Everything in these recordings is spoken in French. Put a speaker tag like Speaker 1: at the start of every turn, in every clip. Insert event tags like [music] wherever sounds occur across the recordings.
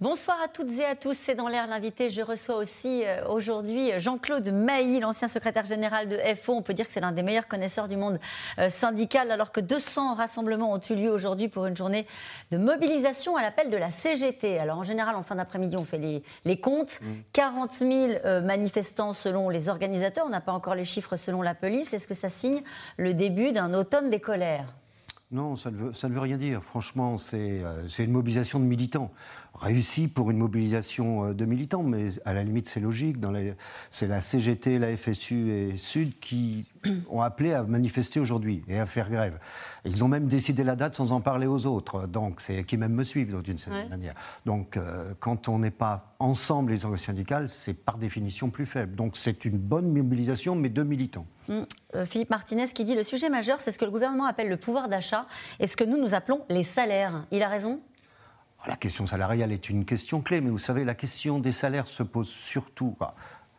Speaker 1: Bonsoir à toutes et à tous, c'est dans l'air l'invité. Je reçois aussi euh, aujourd'hui Jean-Claude Mailly, l'ancien secrétaire général de FO. On peut dire que c'est l'un des meilleurs connaisseurs du monde euh, syndical, alors que 200 rassemblements ont eu lieu aujourd'hui pour une journée de mobilisation à l'appel de la CGT. Alors en général, en fin d'après-midi, on fait les, comptes. 40 mmh. 000 euh, manifestants selon les organisateurs. On n'a pas encore les chiffres selon la police. Est-ce que ça signe le début d'un automne des colères?
Speaker 2: Non, ça ne, veut, rien dire. Franchement, c'est une mobilisation de militants réussi pour une mobilisation euh, de militants, mais à la limite c'est logique. C'est la CGT, la FSU et Sud qui [clears throat] ont appelé à manifester aujourd'hui et à faire grève. Ils ont même décidé la date sans en parler aux autres, donc c'est qui même me suivent d'une certaine manière. Donc euh, quand on n'est pas ensemble les organisations syndicales, c'est par définition plus faible. Donc c'est une bonne mobilisation, mais de militants.
Speaker 1: Hum, euh, Philippe Martinez qui dit le sujet majeur, c'est ce que le gouvernement appelle le pouvoir d'achat et ce que nous nous appelons les salaires. Il a raison?
Speaker 2: La question salariale est une question clé, mais vous savez, la question des salaires se pose surtout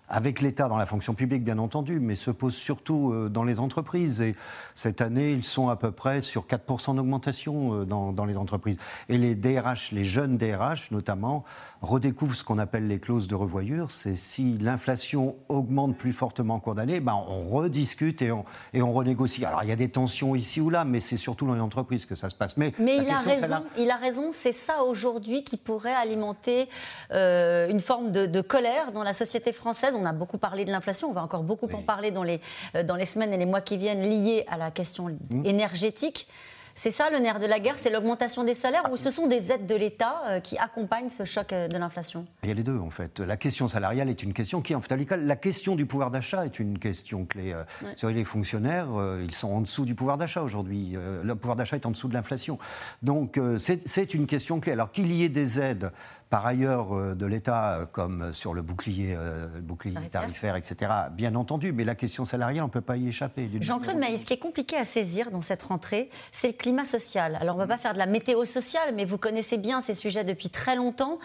Speaker 2: avec l'État dans la fonction publique, bien entendu, mais se pose surtout euh, dans les entreprises. Et cette année, ils sont à peu près sur 4% d'augmentation euh, dans, dans, les entreprises. Et les DRH, les jeunes DRH notamment, redécouvrent ce qu'on appelle les clauses de revoyure. C'est si l'inflation augmente plus fortement en cours d'année, ben on rediscute et on, et on renégocie. Alors il y a des tensions ici ou là, mais c'est surtout dans les entreprises que ça se passe.
Speaker 1: Mais, mais il, a raison, il a raison, c'est ça aujourd'hui qui pourrait alimenter euh, une forme de, de colère dans la société française on a beaucoup parlé de l'inflation, on va encore beaucoup en parler dans les, euh, dans les semaines et les mois qui viennent liés à la question mmh. énergétique. C'est ça le nerf de la guerre, c'est l'augmentation des salaires ou ce sont des aides de l'État euh, qui accompagnent ce choc euh, de l'inflation?
Speaker 2: Il y a les deux en fait. La question salariale est une question qui, en fait, la question du pouvoir d'achat est une question clé. Sur les fonctionnaires, ils sont en dessous du pouvoir d'achat aujourd'hui. Le pouvoir d'achat est en dessous de l'inflation. Donc c'est une question clé. Alors qu'il y ait des aides par ailleurs euh, de l'État, euh, comme sur le bouclier, euh, bouclier tarifaire. etc., bien entendu, mais la question salariale, on ne peut pas y échapper.
Speaker 1: Jean-Claude Maïs, ce qui est compliqué à saisir dans cette rentrée, c'est le climat social. Alors, on ne va pas faire de la météo sociale, mais vous connaissez bien ces sujets depuis très longtemps.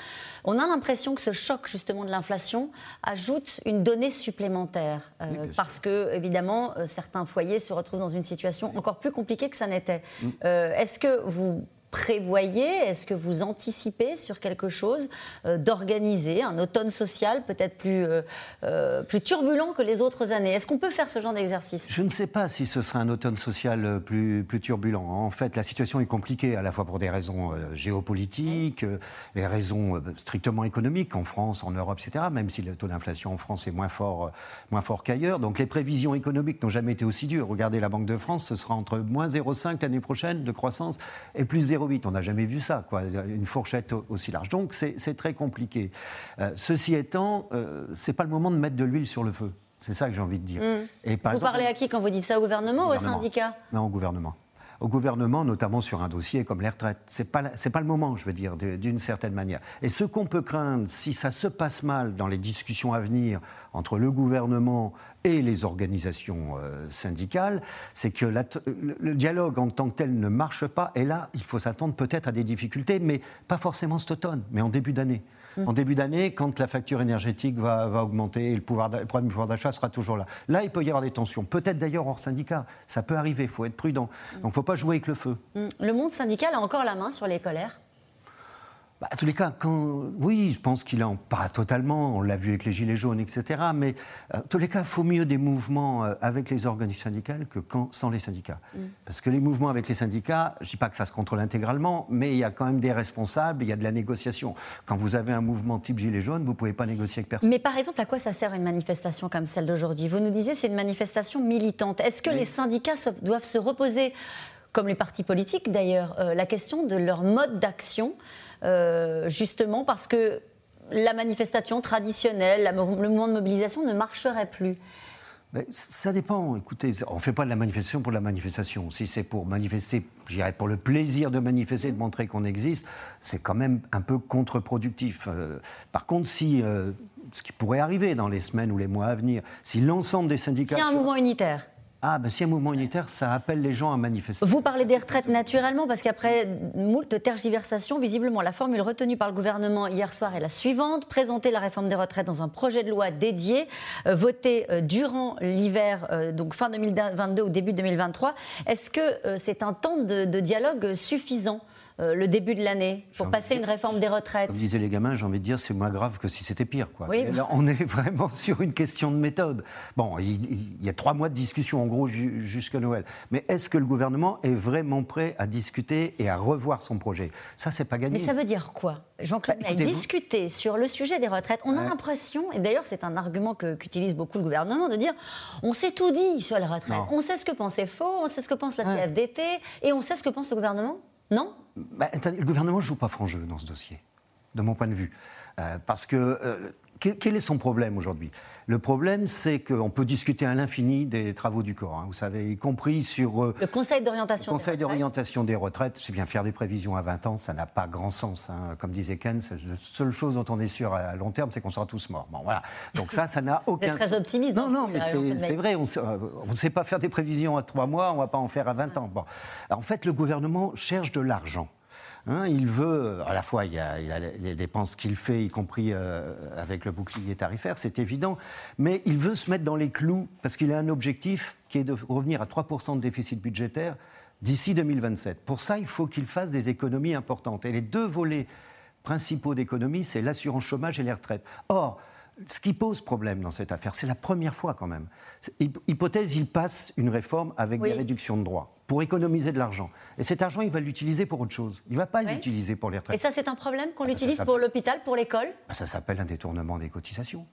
Speaker 1: On a l'impression que ce choc, justement, de l'inflation ajoute une donnée supplémentaire. parce que, évidemment, certains foyers se retrouvent dans une situation encore plus compliquée que ça n'était. Mm. Est-ce que vous prévoyez, est-ce que vous anticipez sur quelque chose euh, d'organisé, un automne social peut-être plus, euh, euh, plus turbulent que les autres années? Est-ce qu'on peut faire ce genre d'exercice?
Speaker 2: Je ne sais pas si ce sera un automne social plus, plus turbulent. En fait, la situation est compliquée à la fois pour des raisons géopolitiques, les raisons strictement économiques en France, en Europe, etc., même si le taux d'inflation en France est moins fort, moins fort qu'ailleurs. Donc les prévisions économiques n'ont jamais été aussi dures. Regardez la Banque de France, ce sera entre moins 0,5 l'année prochaine de croissance et plus 0 on n'a jamais vu ça, quoi. Une fourchette aussi large. Donc c'est très compliqué. Euh, ceci étant, euh, c'est pas le moment de mettre de l'huile sur le feu. C'est ça que j'ai envie de dire.
Speaker 1: Mmh. Et vous parlez à qui quand vous dites ça? Au gouvernement, ou au syndicat?
Speaker 2: Non, au gouvernement au gouvernement, notamment sur un dossier comme les retraites. Ce n'est pas, pas le moment, je veux dire, d'une certaine manière. Et ce qu'on peut craindre, si ça se passe mal dans les discussions à venir entre le gouvernement et les organisations euh, syndicales, c'est que le dialogue en tant que tel ne marche pas. Et là, il faut s'attendre peut-être à des difficultés, mais pas forcément cet automne, mais en début d'année. En début d'année, quand la facture énergétique va, augmenter et le, pouvoir problème du pouvoir d'achat sera toujours là. Là, il peut y avoir des tensions. Peut-être d'ailleurs hors syndicat. Ça peut arriver, il faut être prudent. Donc il ne faut pas jouer avec le feu.
Speaker 1: Le monde syndical a encore la main sur les colères
Speaker 2: bah, tous les cas, quand, oui, je pense qu'il en pas totalement, on l'a vu avec les Gilets jaunes, etc. Mais en euh, tous les cas, il faut mieux des mouvements euh, avec les organisations syndicales que quand, sans les syndicats. Mm. Parce que les mouvements avec les syndicats, je ne dis pas que ça se contrôle intégralement, mais il y a quand même des responsables, il y a de la négociation. Quand vous avez un mouvement type Gilets jaunes, vous ne pouvez pas négocier avec personne.
Speaker 1: Mais par exemple, à quoi ça sert une manifestation comme celle d'aujourd'hui? Vous nous disiez c'est une manifestation militante. Est-ce que les syndicats doivent se reposer comme les partis politiques d'ailleurs, euh, la question de leur mode d'action euh, justement parce que la manifestation traditionnelle, le mouvement de mobilisation ne marcherait plus
Speaker 2: ça dépend. Écoutez, on ne fait pas de la manifestation pour la manifestation. Si c'est pour manifester, je dirais pour le plaisir de manifester, de montrer qu'on existe, c'est quand même un peu contre-productif. Euh, par contre, si ce qui pourrait arriver dans les semaines ou les mois à venir, si l'ensemble des syndicats.
Speaker 1: A un mouvement unitaire
Speaker 2: Ah, ben, si un mouvement unitaire, ça appelle les gens à manifester.
Speaker 1: Vous parlez des retraites naturellement, parce qu'après moult tergiversations, visiblement, la formule retenue par le gouvernement hier soir est la suivante présenter la réforme des retraites dans un projet de loi dédié, euh, voté euh, durant l'hiver, euh, donc fin 2022 ou début 2023. Est-ce que c'est un temps de dialogue suffisant euh, le début de l'année pour passer une réforme des retraites
Speaker 2: Comme disaient les gamins, j'ai envie de dire, c'est moins grave que si c'était pire. Quoi. on est [laughs] vraiment sur une question de méthode. Bon, il, y a trois mois de discussion, en gros, jusqu'à Noël. Mais est-ce que le gouvernement est vraiment prêt à discuter et à revoir son projet? Ça, c'est pas gagné.
Speaker 1: Mais ça veut dire quoi? Jean-Claude bah, discuter sur le sujet des retraites. On a l'impression, et d'ailleurs c'est un argument qu'utilise beaucoup le gouvernement, de dire on sait tout dit sur les retraites. On sait ce que pense FO, on sait ce que pense la CFDT, et on sait ce que pense le gouvernement? Non
Speaker 2: bah, Le gouvernement ne joue pas franc jeu dans ce dossier, de mon point de vue. Euh, parce que euh, quel est son problème aujourd'hui? Le problème, c'est qu'on peut discuter à l'infini des travaux du corps, hein, vous savez, y compris sur...
Speaker 1: Euh, le Conseil d'orientation
Speaker 2: des Conseil d'orientation des retraites. C'est bien faire des prévisions à 20 ans, ça n'a pas grand sens. Hein. Comme disait Ken, la seule chose dont on est sûr à long terme, c'est qu'on sera tous morts. Bon, voilà. Donc ça, ça n'a [laughs] aucun
Speaker 1: sens. très optimiste.
Speaker 2: Non, non, mais c'est vrai, on ne sait pas faire des prévisions à 3 mois, on ne va pas en faire à 20 ans. Bon. En fait, le gouvernement cherche de l'argent. Hein, il veut, à la fois, il y a, les dépenses qu'il fait, y compris euh, avec le bouclier tarifaire, c'est évident, mais il veut se mettre dans les clous parce qu'il a un objectif qui est de revenir à 3% de déficit budgétaire d'ici 2027. Pour ça, il faut qu'il fasse des économies importantes. Et les deux volets principaux d'économie, c'est l'assurance chômage et les retraites. Or, ce qui pose problème dans cette affaire, c'est la première fois quand même. Hypothèse, il passe une réforme avec des réductions de droits pour économiser de l'argent. Et cet argent, il va l'utiliser pour autre chose. Il ne va pas l'utiliser pour les retraites.
Speaker 1: Et ça, c'est un problème qu'on ah, l'utilise pour l'hôpital, pour l'école?
Speaker 2: Bah, Ça s'appelle un détournement des cotisations.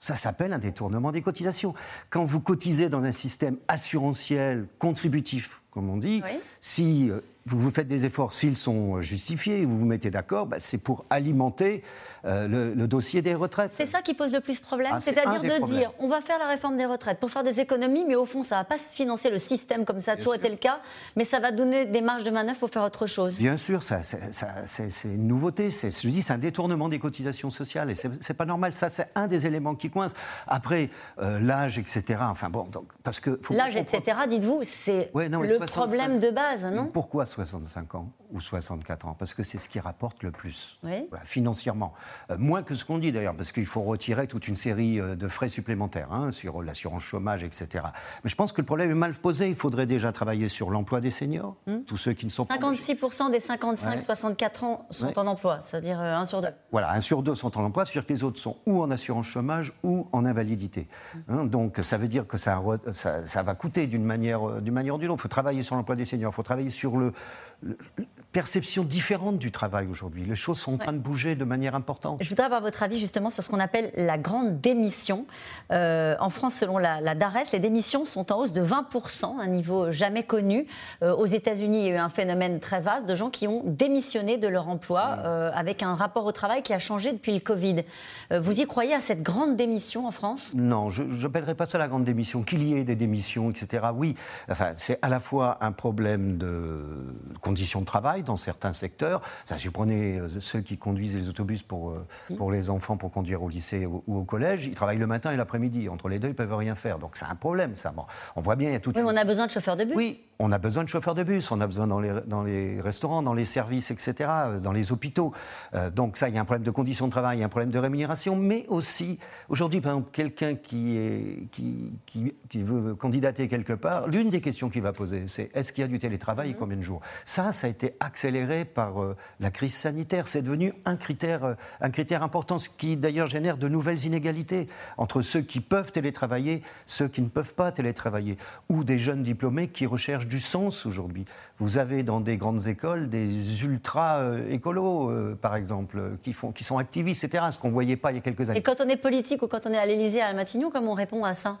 Speaker 2: Ça s'appelle un détournement des cotisations. Quand vous cotisez dans un système assurantiel, contributif, comme on dit, si euh, vous vous faites des efforts, s'ils sont justifiés, vous vous mettez d'accord, bah, c'est pour alimenter euh, le, dossier des retraites.
Speaker 1: C'est ça qui pose le plus problème, ah, c'est-à-dire de dire on va faire la réforme des retraites pour faire des économies, mais au fond ça ne va pas financer le système comme ça a toujours été le cas, mais ça va donner des marges de manœuvre pour faire autre chose.
Speaker 2: Bien sûr, ça, c'est une nouveauté, je dis c'est un détournement des cotisations sociales et c'est pas normal, ça c'est un des éléments qui coince. Après, euh, l'âge, etc. Enfin bon, donc, parce que...
Speaker 1: L'âge, etc., dites-vous, c'est le problème de base, non?
Speaker 2: Pourquoi 65 ans ou 64 ans? Parce que c'est ce qui rapporte le plus, financièrement. Euh, moins que ce qu'on dit d'ailleurs, parce qu'il faut retirer toute une série euh, de frais supplémentaires hein, sur l'assurance chômage, etc. Mais je pense que le problème est mal posé. Il faudrait déjà travailler sur l'emploi des seniors, hmm. tous ceux qui ne sont
Speaker 1: 56% pas. des 55-64 ans sont en emploi, c'est-à-dire 1 euh, sur 2.
Speaker 2: Voilà, 1 sur 2 sont en emploi, c'est-à-dire que les autres sont ou en assurance chômage ou en invalidité. Hmm. Hein, donc ça veut dire que ça, ça, va coûter d'une manière, d'une manière ou d'une autre. Il faut travailler sur l'emploi des seniors, il faut travailler sur le, perception différente du travail aujourd'hui. Les choses sont en train de bouger de manière importante.
Speaker 1: Je voudrais avoir votre avis justement sur ce qu'on appelle la grande démission. Euh, en France, selon la, la, DARES, les démissions sont en hausse de 20%, un niveau jamais connu. Euh, aux États-Unis, il y a eu un phénomène très vaste de gens qui ont démissionné de leur emploi euh, avec un rapport au travail qui a changé depuis le Covid. vous y croyez à cette grande démission en France?
Speaker 2: Non, je n'appellerais pas ça la grande démission. Qu'il y ait des démissions, etc. Oui, enfin, c'est à la fois un problème de conditions de travail dans certains secteurs. Ça, si vous prenez euh, ceux qui conduisent les autobus pour, euh, pour les enfants pour conduire au lycée ou, au collège, ils travaillent le matin et l'après-midi. Entre les deux, ils ne peuvent rien faire. Donc c'est un problème, ça. on voit bien, il y a tout.
Speaker 1: Oui, on a besoin de chauffeurs de bus.
Speaker 2: Oui, on a besoin de chauffeurs de bus, on a besoin dans les, dans les restaurants, dans les services, etc., euh, dans les hôpitaux. donc ça, il y a un problème de conditions de travail, il y a un problème de rémunération, mais aussi, aujourd'hui, par exemple, quelqu'un qui, est, qui, qui, qui, veut candidater quelque part, l'une des questions qu'il va poser, c'est est-ce qu'il y a du télétravail et mhm. combien de jours? Ça, ça a été accéléré par euh, la crise sanitaire. C'est devenu un critère, euh, un critère important, ce qui d'ailleurs génère de nouvelles inégalités entre ceux qui peuvent télétravailler, ceux qui ne peuvent pas télétravailler, ou des jeunes diplômés qui recherchent du sens aujourd'hui. Vous avez dans des grandes écoles des ultra-écolos, euh, par exemple, qui, font, qui sont activistes, etc., ce qu'on ne voyait pas il y a quelques années.
Speaker 1: Et quand on est politique ou quand on est à l'Élysée, à Matignon, comment on répond à ça?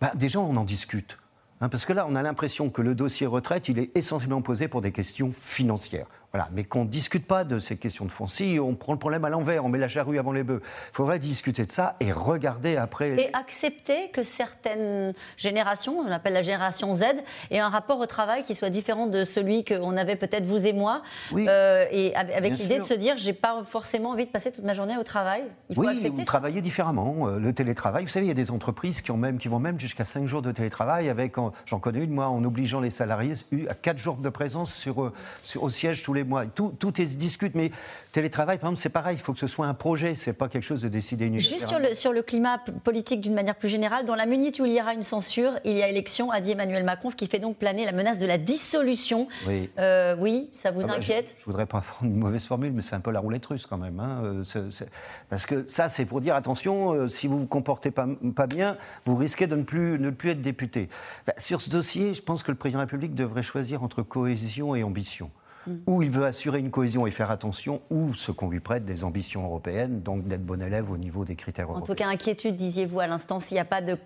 Speaker 2: Ben, Déjà, on en discute. Hein, parce que là, on a l'impression que le dossier retraite, il est essentiellement posé pour des questions financières. Voilà, mais qu'on ne discute pas de ces questions de fond. Si on prend le problème à l'envers, on met la charrue avant les bœufs, il faudrait discuter de ça et regarder après.
Speaker 1: Et accepter que certaines générations, on appelle la génération Z, aient un rapport au travail qui soit différent de celui qu'on avait peut-être vous et moi.
Speaker 2: Oui.
Speaker 1: Euh, et avec l'idée de se dire, j'ai pas forcément envie de passer toute ma journée au travail.
Speaker 2: Il faut oui, accepter travailler différemment. Euh, le télétravail, vous savez, il y a des entreprises qui, ont même, qui vont même jusqu'à 5 jours de télétravail, avec, j'en connais une, moi, en obligeant les salariés à 4 jours de présence sur, euh, sur, au siège tous les Tout, tout est, se discute, mais télétravail, par exemple, c'est pareil, il faut que ce soit un projet, c'est pas quelque chose de décidé uniquement.
Speaker 1: Juste sur le, sur le climat politique d'une manière plus générale, dans la minute où il y aura une censure, il y a élection, a dit Emmanuel Macron, qui fait donc planer la menace de la dissolution. Oui, euh, oui ça vous ah bah, inquiète?
Speaker 2: je, ne voudrais pas prendre une mauvaise formule, mais c'est un peu la roulette russe quand même. Hein. Euh, parce que ça, c'est pour dire attention, si vous vous comportez pas, pas bien, vous risquez de ne plus, ne plus être député. sur ce dossier, je pense que le président de la République devrait choisir entre cohésion et ambition. Mm. Ou il veut assurer une cohésion et faire attention, ou ce qu'on lui prête des ambitions européennes, donc d'être bon élève au niveau des critères européens.
Speaker 1: En tout cas, inquiétude, disiez-vous à l'instant, s'il n'y a pas de,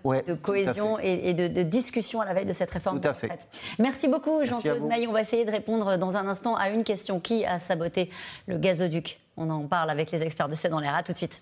Speaker 1: cohésion et, de, discussion à la veille de cette réforme
Speaker 2: tout à fait.
Speaker 1: Merci beaucoup, Jean-Claude Maille. On va essayer de répondre dans un instant à une question. Qui a saboté le gazoduc? On en parle avec les experts de C'est dans l'air. À tout de suite.